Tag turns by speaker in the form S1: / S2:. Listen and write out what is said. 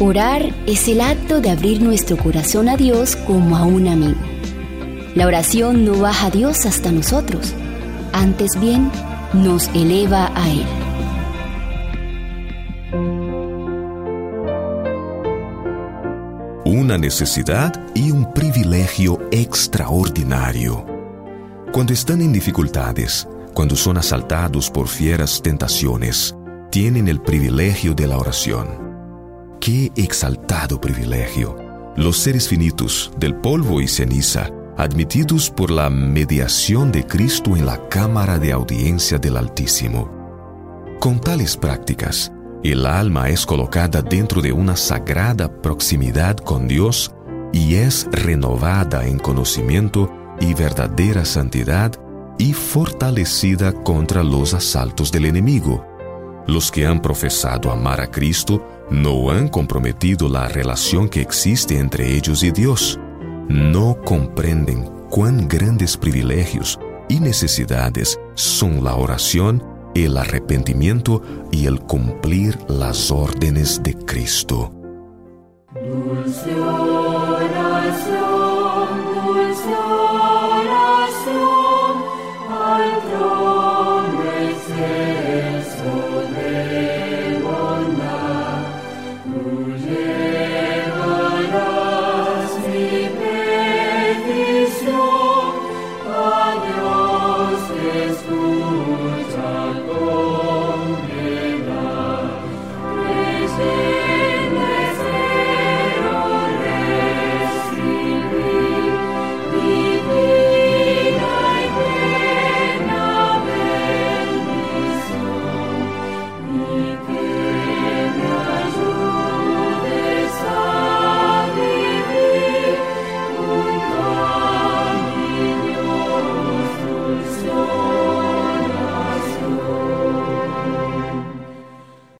S1: Orar es el acto de abrir nuestro corazón a Dios como a un amigo. La oración no baja a Dios hasta nosotros, antes bien nos eleva a Él.
S2: Una necesidad y un privilegio extraordinario. Cuando están en dificultades, cuando son asaltados por fieras tentaciones, tienen el privilegio de la oración qué exaltado privilegio. Los seres finitos del polvo y ceniza, admitidos por la mediación de Cristo en la cámara de audiencia del Altísimo. Con tales prácticas, el alma es colocada dentro de una sagrada proximidad con Dios y es renovada en conocimiento y verdadera santidad y fortalecida contra los asaltos del enemigo. Los que han profesado amar a Cristo no han comprometido la relación que existe entre ellos y Dios. No comprenden cuán grandes privilegios y necesidades son la oración, el arrepentimiento y el cumplir las órdenes de Cristo. Dulce